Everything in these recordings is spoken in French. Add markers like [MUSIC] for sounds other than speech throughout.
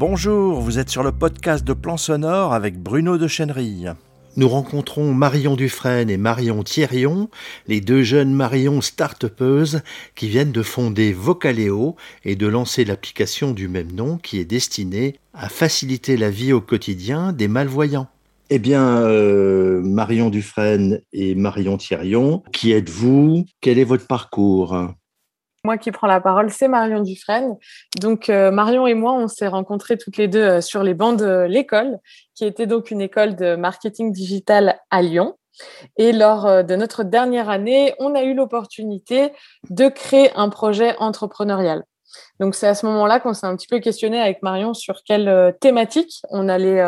Bonjour, vous êtes sur le podcast de Plan Sonore avec Bruno de Chenerille. Nous rencontrons Marion Dufresne et Marion Thierrion, les deux jeunes Marion start qui viennent de fonder Vocaleo et de lancer l'application du même nom qui est destinée à faciliter la vie au quotidien des malvoyants. Eh bien, euh, Marion Dufresne et Marion Thierrion, qui êtes-vous? Quel est votre parcours? Moi qui prends la parole, c'est Marion Dufresne. Donc euh, Marion et moi, on s'est rencontrés toutes les deux euh, sur les bancs de l'école, qui était donc une école de marketing digital à Lyon. Et lors euh, de notre dernière année, on a eu l'opportunité de créer un projet entrepreneurial. Donc c'est à ce moment-là qu'on s'est un petit peu questionné avec Marion sur quelle thématique on allait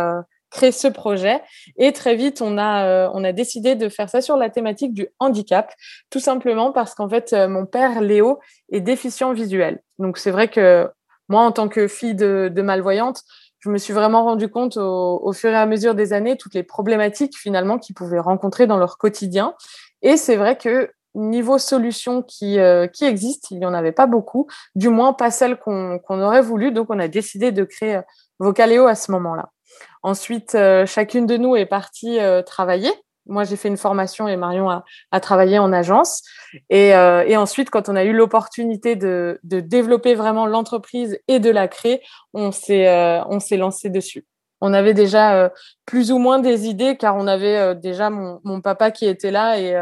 créer ce projet. Et très vite, on a, euh, on a décidé de faire ça sur la thématique du handicap, tout simplement parce qu'en fait, euh, mon père, Léo, est déficient visuel. Donc, c'est vrai que moi, en tant que fille de, malvoyante, je me suis vraiment rendu compte au, fur et à mesure des années toutes les problématiques finalement qu'ils pouvaient rencontrer dans leur quotidien. Et c'est vrai que niveau solutions qui, euh, qui existent, il n'y en avait pas beaucoup, du moins pas celles qu'on aurait voulu. Donc, on a décidé de créer Vocaléo à ce moment-là. Ensuite, euh, chacune de nous est partie euh, travailler. Moi, j'ai fait une formation et Marion a, travaillé en agence. Euh, et, ensuite, quand on a eu l'opportunité de, développer vraiment l'entreprise et de la créer, on s'est lancé dessus. On avait déjà plus ou moins des idées car on avait déjà mon, mon, papa qui était là et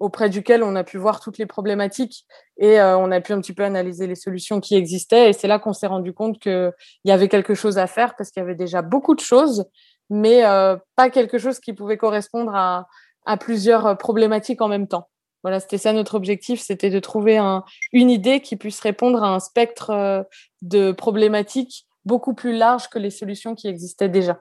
auprès duquel on a pu voir toutes les problématiques et euh, on a pu un petit peu analyser les solutions qui existaient. Et c'est là qu'on s'est rendu compte qu'il y avait quelque chose à faire parce qu'il y avait déjà beaucoup de choses, mais euh, pas quelque chose qui pouvait correspondre à, plusieurs problématiques en même temps. Voilà, c'était ça notre objectif, c'était de trouver une idée qui puisse répondre à un spectre euh, de problématiques beaucoup plus large que les solutions qui existaient déjà.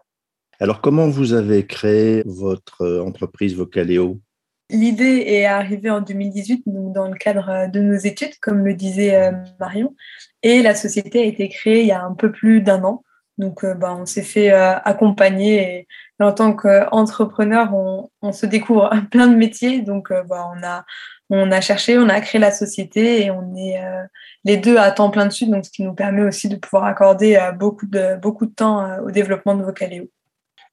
Alors, comment vous avez créé votre entreprise Vocaleo? L'idée est arrivée en 2018, donc dans le cadre euh, de nos études, comme le disait euh, Marion, et la société a été créée il y a un peu plus d'un an. Donc, euh, bah, on s'est fait accompagner et en tant qu'entrepreneur, on, se découvre [LAUGHS] plein de métiers. Donc, bah, on, a, cherché, on a créé la société et on est les deux à temps plein dessus, donc ce qui nous permet aussi de pouvoir accorder beaucoup, de, beaucoup de temps au développement de Vocaleo.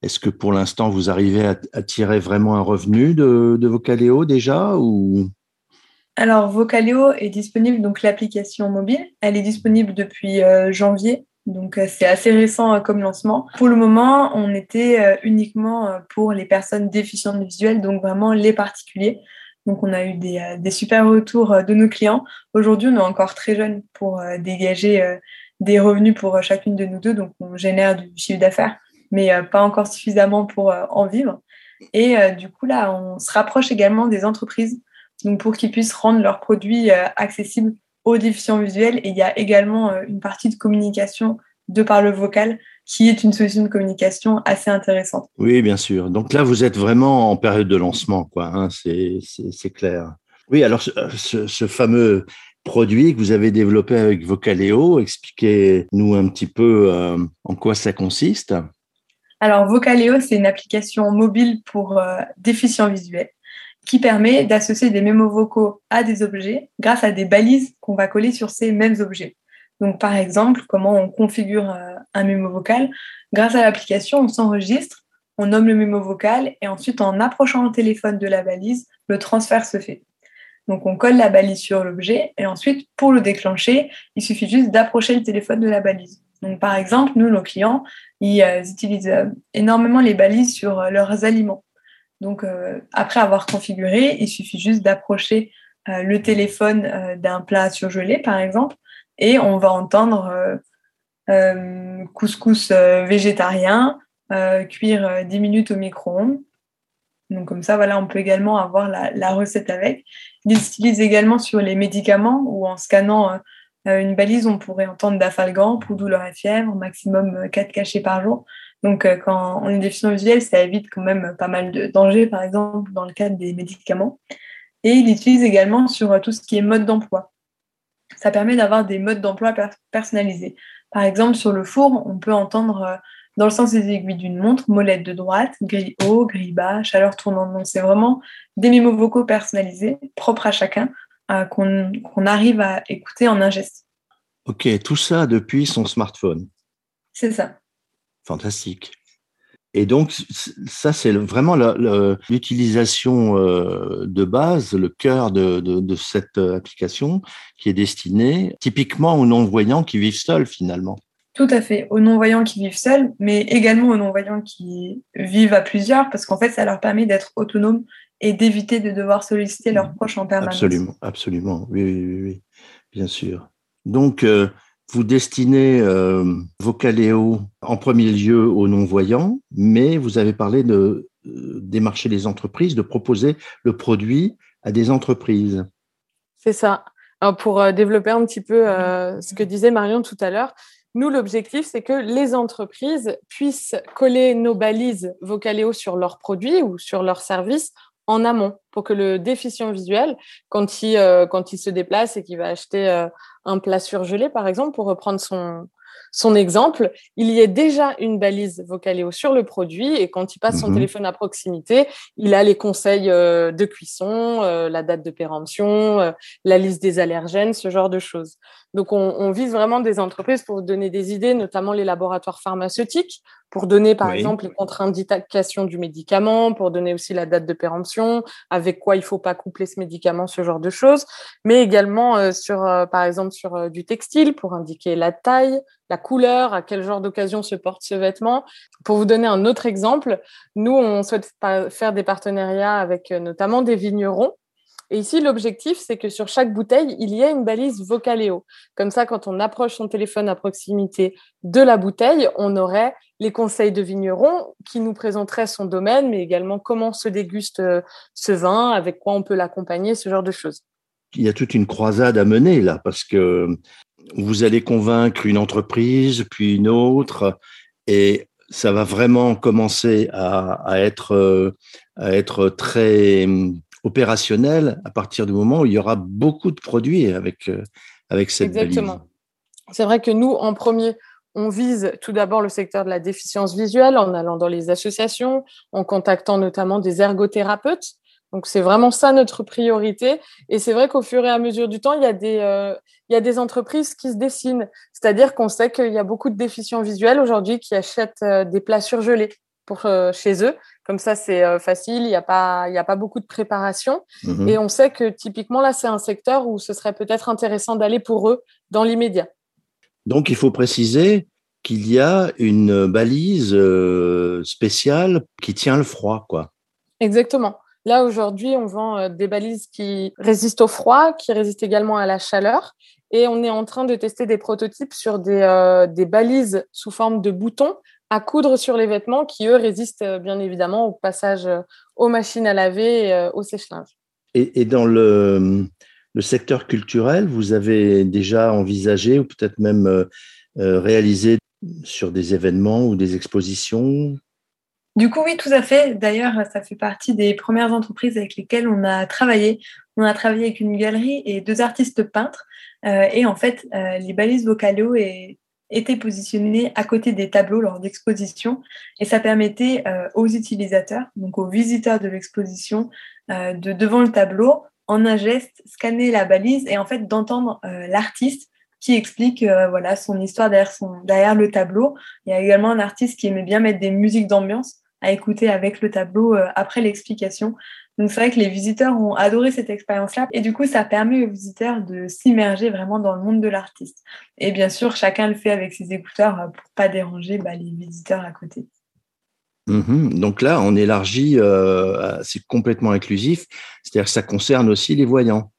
Est-ce que pour l'instant, vous arrivez à, tirer vraiment un revenu de, de Vocaleo déjà ou... Alors, Vocaleo est disponible, donc l'application mobile, elle est disponible depuis euh, janvier, donc euh, c'est assez récent euh, comme lancement. Pour le moment, on était uniquement pour les personnes déficientes visuelles, donc vraiment les particuliers. Donc on a eu des, des super retours de nos clients. Aujourd'hui, on est encore très jeune pour dégager des revenus pour chacune de nous deux, donc on génère du chiffre d'affaires mais euh, pas encore suffisamment pour euh, en vivre. Et euh, du coup, là, on se rapproche également des entreprises donc pour qu'ils puissent rendre leurs produits accessibles aux déficients visuels. Et il y a également une partie de communication de par le vocal qui est une solution de communication assez intéressante. Oui, bien sûr. Donc là, vous êtes vraiment en période de lancement, quoi. Hein, c'est clair. Oui, alors ce, ce, fameux produit que vous avez développé avec Vocaleo, expliquez-nous un petit peu en quoi ça consiste. Alors, Vocaleo, c'est une application mobile pour euh, déficients visuels qui permet d'associer des mémos vocaux à des objets grâce à des balises qu'on va coller sur ces mêmes objets. Donc, par exemple, comment on configure euh, un mémo vocal Grâce à l'application, on s'enregistre, on nomme le mémo vocal et ensuite, en approchant le téléphone de la balise, le transfert se fait. Donc, on colle la balise sur l'objet et ensuite, pour le déclencher, il suffit juste d'approcher le téléphone de la balise. Donc, par exemple, nous, nos clients, ils, euh, utilisent euh, énormément les balises sur euh, leurs aliments. Donc, après avoir configuré, il suffit juste d'approcher le téléphone d'un plat surgelé, par exemple, et on va entendre couscous végétarien, cuire 10 minutes au micro-ondes. Donc comme ça, voilà, on peut également avoir la, la recette avec. Ils utilisent également sur les médicaments ou en scannant une balise, on pourrait entendre d'afalgan pour douleur et fièvre, maximum 4 euh, cachets par jour. Donc, euh, quand on est déficient visuel, ça évite quand même pas mal de dangers, par exemple, dans le cadre des médicaments. Et il utilise également sur tout ce qui est mode d'emploi. Ça permet d'avoir des modes d'emploi personnalisés. Par exemple, sur le four, on peut entendre dans le sens des aiguilles d'une montre, molette de droite, grille haut, grille bas, chaleur tournante. Donc, c'est vraiment des mémos vocaux personnalisés, propres à chacun, qu'on arrive à écouter en un geste. Ok, tout ça depuis son smartphone. C'est ça. Fantastique. Et donc, ça, c'est vraiment l'utilisation euh, de base, le cœur de, cette application qui est destinée typiquement aux non-voyants qui vivent seuls finalement. Tout à fait, aux non-voyants qui vivent seuls, mais également aux non-voyants qui vivent à plusieurs, parce qu'en fait, ça leur permet d'être autonomes et d'éviter de devoir solliciter leurs proches en permanence. Absolument, absolument, oui, oui, oui, bien sûr. Donc, euh, vous destinez euh, Vocaleo en premier lieu aux non-voyants, mais vous avez parlé de euh, démarcher les entreprises, de proposer le produit à des entreprises. C'est ça. pour euh, développer un petit peu ce que disait Marion tout à l'heure, nous, l'objectif, c'est que les entreprises puissent coller nos balises Vocaleo sur leurs produits ou sur leurs services en amont pour que le déficient visuel, quand il, quand il se déplace et qu'il va acheter un plat surgelé, par exemple, pour reprendre son, son exemple, il y a déjà une balise Vocaleo sur le produit et quand il passe son mhm. téléphone à proximité, il a les conseils euh, de cuisson, euh, la date de péremption, euh, la liste des allergènes, ce genre de choses. Donc, on, vise vraiment des entreprises pour donner des idées, notamment les laboratoires pharmaceutiques, pour donner, par exemple, les contre-indications du médicament, pour donner aussi la date de péremption, avec quoi il ne faut pas coupler ce médicament, ce genre de choses, mais également sur, par exemple, sur du textile, pour indiquer la taille, la couleur, à quel genre d'occasion se porte ce vêtement. Pour vous donner un autre exemple, nous, on souhaite faire des partenariats avec euh, notamment des vignerons. Et ici, l'objectif, c'est que sur chaque bouteille, il y ait une balise Vocaleo. Comme ça, quand on approche son téléphone à proximité de la bouteille, on aurait les conseils de vignerons qui nous présenteraient son domaine, mais également comment se déguste euh, ce vin, avec quoi on peut l'accompagner, ce genre de choses. Il y a toute une croisade à mener là, parce que vous allez convaincre une entreprise, puis une autre, et ça va vraiment commencer à, être, à être très opérationnel à partir du moment où il y aura beaucoup de produits avec, avec cette Exactement. C'est vrai que nous, en premier, on vise tout d'abord le secteur de la déficience visuelle en allant dans les associations, en contactant notamment des ergothérapeutes donc c'est vraiment ça notre priorité. Et c'est vrai qu'au fur et à mesure du temps, il y a des, euh, il y a des entreprises qui se dessinent. C'est-à-dire qu'on sait qu'il y a beaucoup de déficients visuels aujourd'hui qui achètent euh, des plats surgelés pour euh, chez eux. Comme ça, c'est facile, il n'y a, pas, il a pas beaucoup de préparation. Mhm. Et on sait que typiquement, là, c'est un secteur où ce serait peut-être intéressant d'aller pour eux dans l'immédiat. Donc, il faut préciser qu'il y a une balise spéciale qui tient le froid, quoi. Exactement. Là, aujourd'hui, on vend euh, des balises qui résistent au froid, qui résistent également à la chaleur. Et on est en train de tester des prototypes sur des, euh, des balises sous forme de boutons à coudre sur les vêtements qui, eux, résistent euh, bien évidemment au passage aux machines à laver et au sèche-linge. Et, dans le, le, secteur culturel, vous avez déjà envisagé ou peut-être même réalisé sur des événements ou des expositions? Du coup, oui, tout à fait. D'ailleurs, ça fait partie des premières entreprises avec lesquelles on a travaillé. On a travaillé avec une galerie et deux artistes peintres. Euh, et en fait, euh, les balises Vocaleo étaient positionnées à côté des tableaux lors d'exposition. Et ça permettait euh, aux utilisateurs, donc aux visiteurs de l'exposition, de devant le tableau, en un geste, scanner la balise et en fait d'entendre l'artiste qui explique voilà son histoire derrière, derrière le tableau. Il y a également un artiste qui aimait bien mettre des musiques d'ambiance à écouter avec le tableau euh, après l'explication. Donc c'est vrai que les visiteurs ont adoré cette expérience-là et du coup ça permet aux visiteurs de s'immerger vraiment dans le monde de l'artiste. Et bien sûr chacun le fait avec ses écouteurs euh, pour pas déranger bah, les visiteurs à côté. Mhm. donc là on élargit, euh, c'est complètement inclusif, c'est-à-dire que ça concerne aussi les voyants.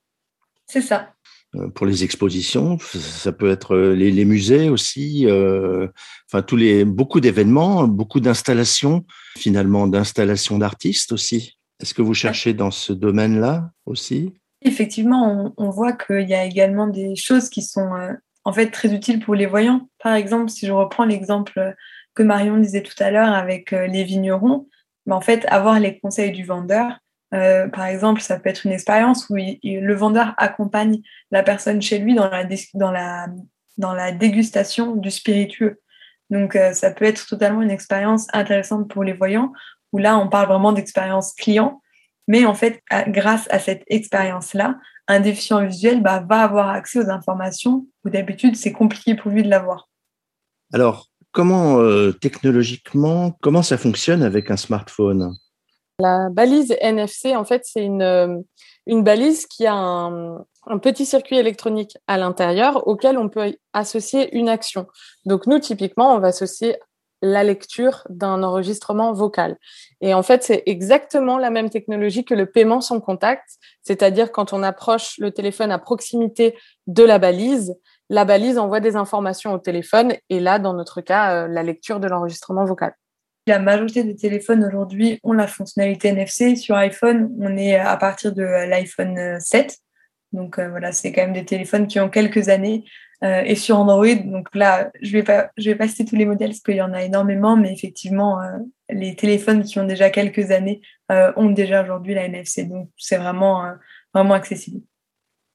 C'est ça. Euh, pour les expositions, ça peut être les, musées aussi, euh, enfin tous les beaucoup d'événements, beaucoup d'installations, finalement d'installations d'artistes aussi. Est-ce que vous cherchez dans ce domaine-là aussi? Effectivement, on, voit qu'il y a également des choses qui sont en fait très utiles pour les voyants. Par exemple, si je reprends l'exemple que Marion disait tout à l'heure avec les vignerons, mais ben, en fait, avoir les conseils du vendeur, euh, par exemple, ça peut être une expérience où le vendeur accompagne la personne chez lui dans la, dans la, dans la dégustation du spiritueux. Donc, euh, ça peut être totalement une expérience intéressante pour les voyants, où là, on parle vraiment d'expérience client. Mais en fait, grâce à cette expérience-là, un déficient visuel bah, va avoir accès aux informations où d'habitude, c'est compliqué pour lui de l'avoir. Alors, comment technologiquement, comment ça fonctionne avec un smartphone? La balise NFC, en fait, c'est une, une balise qui a un, un petit circuit électronique à l'intérieur auquel on peut associer une action. Donc nous, typiquement, on va associer la lecture d'un enregistrement vocal. Et en fait, c'est exactement la même technologie que le paiement sans contact, c'est-à-dire quand on approche le téléphone à proximité de la balise, la balise envoie des informations au téléphone et là, dans notre cas, euh, la lecture de l'enregistrement vocal. La majorité des téléphones aujourd'hui ont la fonctionnalité NFC. Sur iPhone, on est à partir de l'iPhone 7. Donc euh, voilà, c'est quand même des téléphones qui ont quelques années. Euh, et sur Android, donc là, je vais pas, je vais pas citer tous les modèles parce qu'il y en a énormément, mais effectivement, euh, les téléphones qui ont déjà quelques années ont déjà aujourd'hui la NFC. Donc c'est vraiment, vraiment accessible.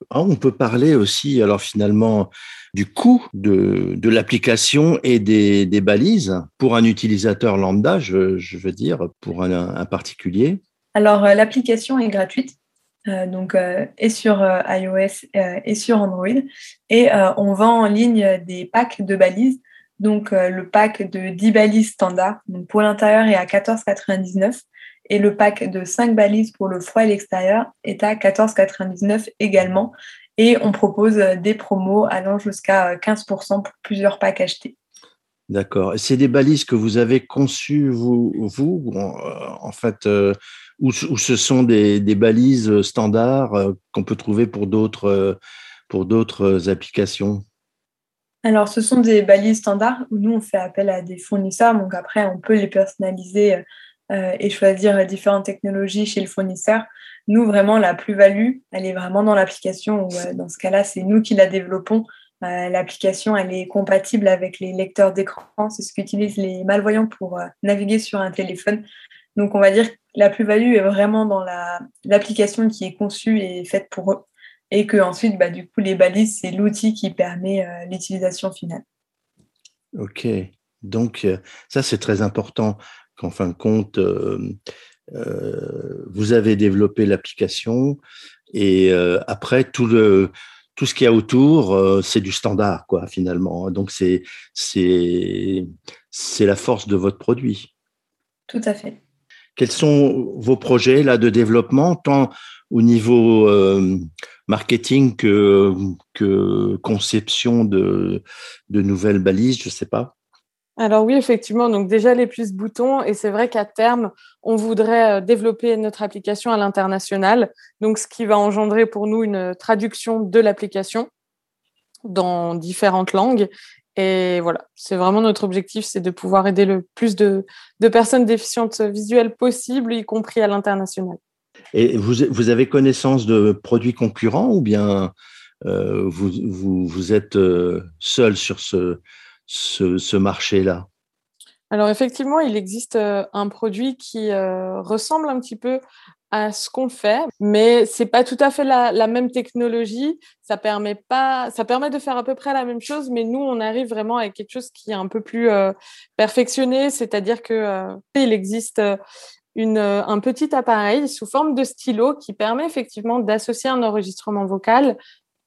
Ah, on peut parler aussi, alors finalement, du coût de, de l'application et des, des, balises pour un utilisateur lambda, je, je veux dire, pour un, un particulier. Alors, l'application est gratuite. Euh, donc euh, et sur euh, iOS et sur Android. Et on vend en ligne des packs de balises. Donc le pack de 10 balises standard, donc pour l'intérieur est à 14,99 et le pack de 5 balises pour le froid et l'extérieur est à 14,99 également. Et on propose des promos allant jusqu'à 15% pour plusieurs packs achetés. D'accord. C'est des balises que vous avez conçues, vous, vous en fait, ou, ce sont des, balises standards euh, qu'on peut trouver pour d'autres euh, pour d'autres applications? Alors, ce sont des balises standards où nous, on fait appel à des fournisseurs. Donc, après, on peut les personnaliser euh, et choisir différentes technologies chez le fournisseur. Nous, vraiment, la plus-value, elle est vraiment dans l'application. dans ce cas-là, c'est nous qui la développons. L'application, elle est compatible avec les lecteurs d'écran. C'est ce qu'utilisent les malvoyants pour naviguer sur un téléphone. Donc, on va dire que la plus-value est vraiment dans l'application qui est conçue et faite pour eux. Et que ensuite, bah, du coup, les balises, c'est l'outil qui permet euh, l'utilisation finale. OK. Donc, euh, ça, c'est très important qu'en fin de compte, euh, vous avez développé l'application et après, tout le, tout ce qu'il y a autour, c'est du standard, quoi, finalement. Donc, c'est, c'est, c'est la force de votre produit. Tout à fait. Quels sont vos projets là de développement, tant au niveau euh, marketing que, que conception de, de nouvelles balises, je ne sais pas? Alors oui, effectivement, donc déjà les plus boutons, et c'est vrai qu'à terme, on voudrait euh, développer notre application à l'international, donc ce qui va engendrer pour nous une traduction de l'application dans différentes langues et voilà, c'est vraiment notre objectif, c'est de pouvoir aider le plus de, personnes déficientes visuelles possible, y compris à l'international. Et vous, vous, avez connaissance de produits concurrents ou bien euh, vous, vous, vous, êtes euh, seul sur ce, ce, marché-là? Alors effectivement, il existe euh, un produit qui ressemble un petit peu à ce qu'on fait, mais c'est pas tout à fait la, même technologie. Ça permet pas, ça permet de faire à peu près la même chose, mais nous, on arrive vraiment avec quelque chose qui est un peu plus euh, perfectionné, c'est-à-dire que euh, il existe euh, une, un petit appareil sous forme de stylo qui permet effectivement d'associer un enregistrement vocal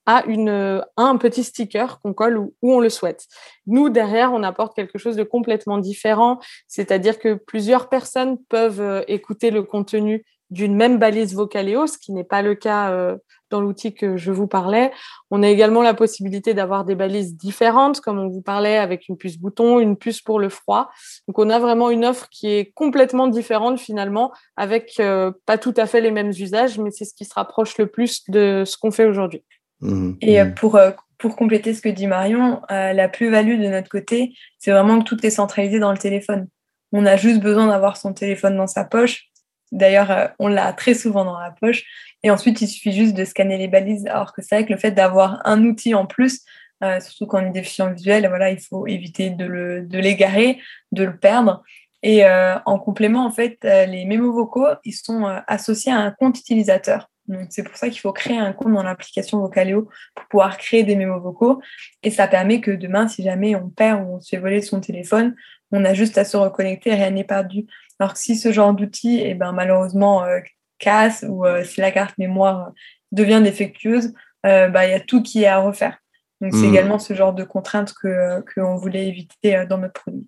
à, une, un petit sticker qu'on colle où, on le souhaite. Nous, derrière, on apporte quelque chose de complètement différent, c'est-à-dire que plusieurs personnes peuvent écouter le contenu d'une même balise Vocaleo, ce qui n'est pas le cas euh, dans l'outil que je vous parlais. On a également la possibilité d'avoir des balises différentes, comme on vous parlait, avec une puce bouton, une puce pour le froid. Donc on a vraiment une offre qui est complètement différente finalement, avec euh, pas tout à fait les mêmes usages, mais c'est ce qui se rapproche le plus de ce qu'on fait aujourd'hui. Mmh. Et euh, pour, pour compléter ce que dit Marion, la plus-value de notre côté, c'est vraiment que tout est centralisé dans le téléphone. On a juste besoin d'avoir son téléphone dans sa poche D'ailleurs, euh, on l'a très souvent dans la poche. Et ensuite, il suffit juste de scanner les balises. Alors que c'est vrai que le fait d'avoir un outil en plus, euh, surtout quand on est déficient visuel, voilà, il faut éviter de, l'égarer, de le perdre. Et euh, en complément, en fait, les mémos vocaux, ils sont associés à un compte utilisateur. Donc, c'est pour ça qu'il faut créer un compte dans l'application Vocaleo pour pouvoir créer des mémos vocaux. Et ça permet que demain, si jamais on perd ou on se fait voler son téléphone, on a juste à se reconnecter et rien n'est perdu. Alors que si ce genre d'outil, eh ben, malheureusement, euh, casse ou euh, si la carte mémoire devient défectueuse, euh, bah, il y a tout qui est à refaire. Donc, c'est mmh. également ce genre de contraintes que qu'on voulait éviter dans notre produit.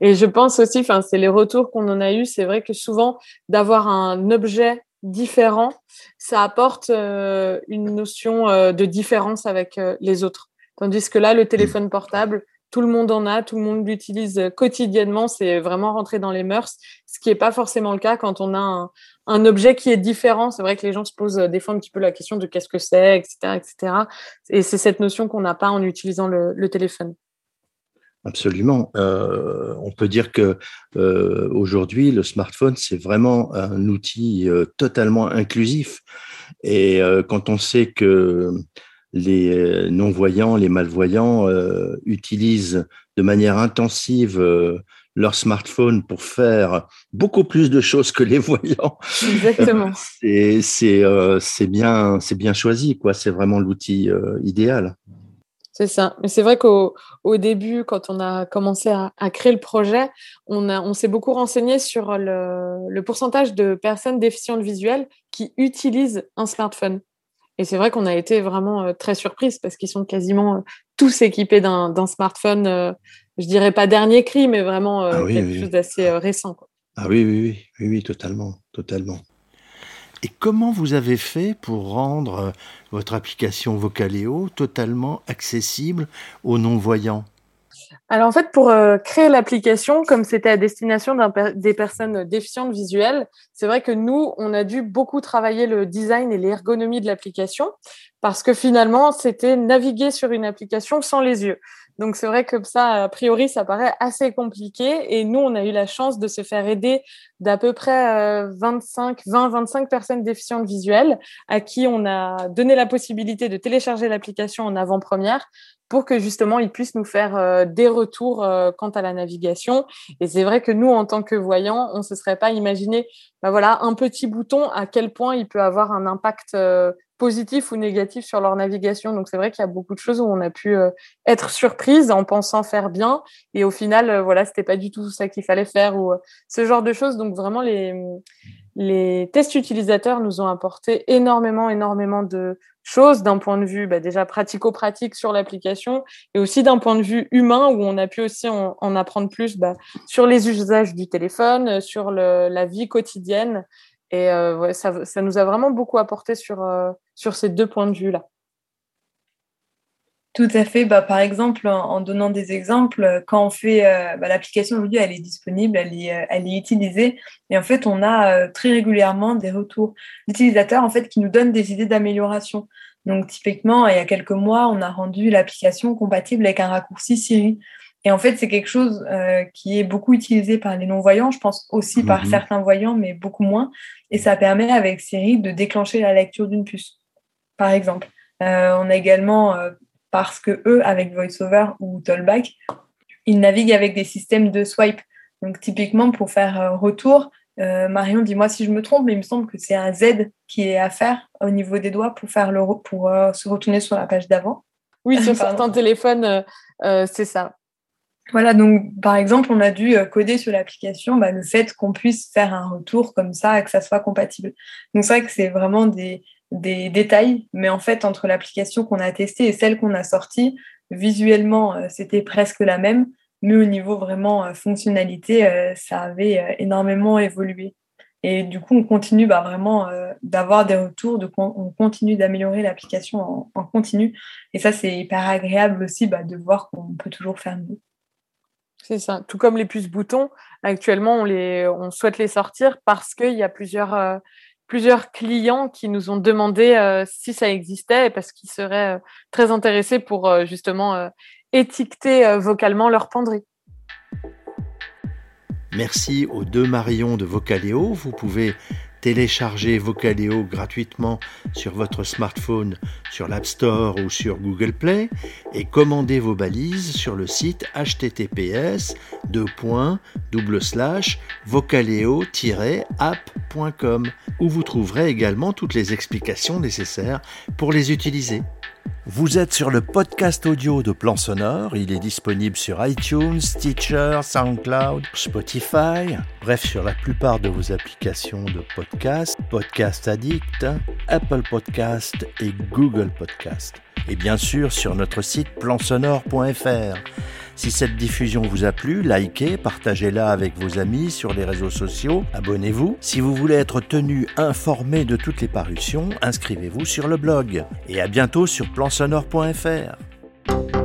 Et je pense aussi, c'est les retours qu'on en a eu. C'est vrai que souvent, d'avoir un objet différent, ça apporte euh, une notion euh, de différence avec euh, les autres. Tandis que là, le téléphone portable, tout le monde en a, tout le monde l'utilise quotidiennement, c'est vraiment rentré dans les mœurs, ce qui n'est pas forcément le cas quand on a un, objet qui est différent. C'est vrai que les gens se posent des fois un petit peu la question de qu'est-ce que c'est, etc., etc. Et c'est cette notion qu'on n'a pas en utilisant le téléphone. Absolument. Euh, on peut dire que euh, aujourd'hui, le smartphone, c'est vraiment un outil euh, totalement inclusif. Et quand on sait que les non-voyants, les malvoyants utilisent de manière intensive leur smartphone pour faire beaucoup plus de choses que les [LAUGHS] voyants. Exactement. c'est bien, bien choisi, quoi. C'est vraiment l'outil idéal. C'est ça. Mais c'est vrai qu'au au début, quand on a commencé à, créer le projet, on, a, on s'est beaucoup renseigné sur le, le, pourcentage de personnes déficientes visuelles qui utilisent un smartphone. Et c'est vrai qu'on a été vraiment euh, très surprise parce qu'ils sont quasiment euh, tous équipés d'un smartphone, euh, je dirais pas dernier cri, mais vraiment ah quelque chose d'assez récent. Ah oui, oui, oui, oui, oui, totalement, totalement. Et comment vous avez fait pour rendre euh, votre application Vocaleo totalement accessible aux non-voyants? Alors en fait, pour euh, créer l'application, comme c'était à destination des personnes déficientes visuelles, c'est vrai que nous, on a dû beaucoup travailler le design et l'ergonomie de l'application parce que finalement, c'était naviguer sur une application sans les yeux. Donc c'est vrai que ça, a priori, ça paraît assez compliqué. Et nous, on a eu la chance de se faire aider d'à peu près 25, 20, 25 personnes déficientes visuelles à qui on a donné la possibilité de télécharger l'application en avant-première pour que justement ils puissent nous faire euh, des retours euh, quant à la navigation. Et c'est vrai que nous, en tant que voyants, on ne se serait pas imaginé, bah voilà, un petit bouton, à quel point il peut avoir un impact euh, positif ou négatif sur leur navigation. Donc c'est vrai qu'il y a beaucoup de choses où on a pu euh, être surprise en pensant faire bien et au final euh, voilà, c'était pas du tout ça qu'il fallait faire ou euh, ce genre de choses. Donc vraiment les les tests utilisateurs nous ont apporté énormément énormément de choses d'un point de vue bah, déjà pratico-pratique sur l'application et aussi d'un point de vue humain où on a pu aussi en, apprendre plus bah, sur les usages du téléphone, sur le, la vie quotidienne et euh, ça, ça, nous a vraiment beaucoup apporté sur, euh, sur ces deux points de vue-là. Tout à fait. Bah, par exemple, en, donnant des exemples, quand on fait euh, bah, l'application aujourd'hui, elle est disponible, elle est, elle est utilisée, et en fait, on a très régulièrement des retours d'utilisateurs en fait qui nous donnent des idées d'amélioration. Donc, typiquement, il y a quelques mois, on a rendu l'application compatible avec un raccourci Siri. Et en fait, c'est quelque chose euh, qui est beaucoup utilisé par les non-voyants, je pense aussi par mhm. certains voyants, mais beaucoup moins. Et ça permet avec Siri de déclencher la lecture d'une puce, par exemple. Euh, on a également, euh, parce que eux, avec VoiceOver ou Tollback, ils naviguent avec des systèmes de swipe. Donc typiquement, pour faire retour, Marion, dis-moi si je me trompe, mais il me semble que c'est un Z qui est à faire au niveau des doigts pour, faire le, pour se retourner sur la page d'avant. Oui, sur [LAUGHS] certains téléphones, c'est ça. Voilà, donc par exemple, on a dû euh, coder sur l'application bah, le fait qu'on puisse faire un retour comme ça, et que ça soit compatible. Donc c'est vrai que c'est vraiment des, des, détails, mais en fait, entre l'application qu'on a testée et celle qu'on a sortie, visuellement, euh, c'était presque la même, mais au niveau vraiment euh, fonctionnalité, ça avait énormément évolué. Et du coup, on continue bah, vraiment d'avoir des retours, de, on continue d'améliorer l'application en, continu. Et ça, c'est hyper agréable aussi bah, de voir qu'on peut toujours faire mieux. C'est ça. Tout comme les puces boutons, actuellement, on, les, on souhaite les sortir parce qu'il y a plusieurs, euh, plusieurs clients qui nous ont demandé euh, si ça existait parce qu'ils seraient euh, très intéressés pour justement étiqueter vocalement leur penderie. Merci aux deux Marions de Vocaleo. Vous pouvez Téléchargez Vocaleo gratuitement sur votre smartphone sur l'App Store ou sur Google Play et commandez vos balises sur le site https vocaleo-app.com où vous trouverez également toutes les explications nécessaires pour les utiliser. Vous êtes sur le podcast audio de Plan Sonore. Il est disponible sur iTunes, Stitcher, SoundCloud, Spotify, bref, sur la plupart de vos applications de podcast, Podcast Addict, Apple Podcast et Google Podcast. et bien sûr sur notre site plansonore.fr. Si cette diffusion vous a plu, likez, partagez-la avec vos amis sur les réseaux sociaux, abonnez-vous. Si vous voulez être tenu informé de toutes les parutions, inscrivez-vous sur le blog. Et à bientôt sur sonore.fr.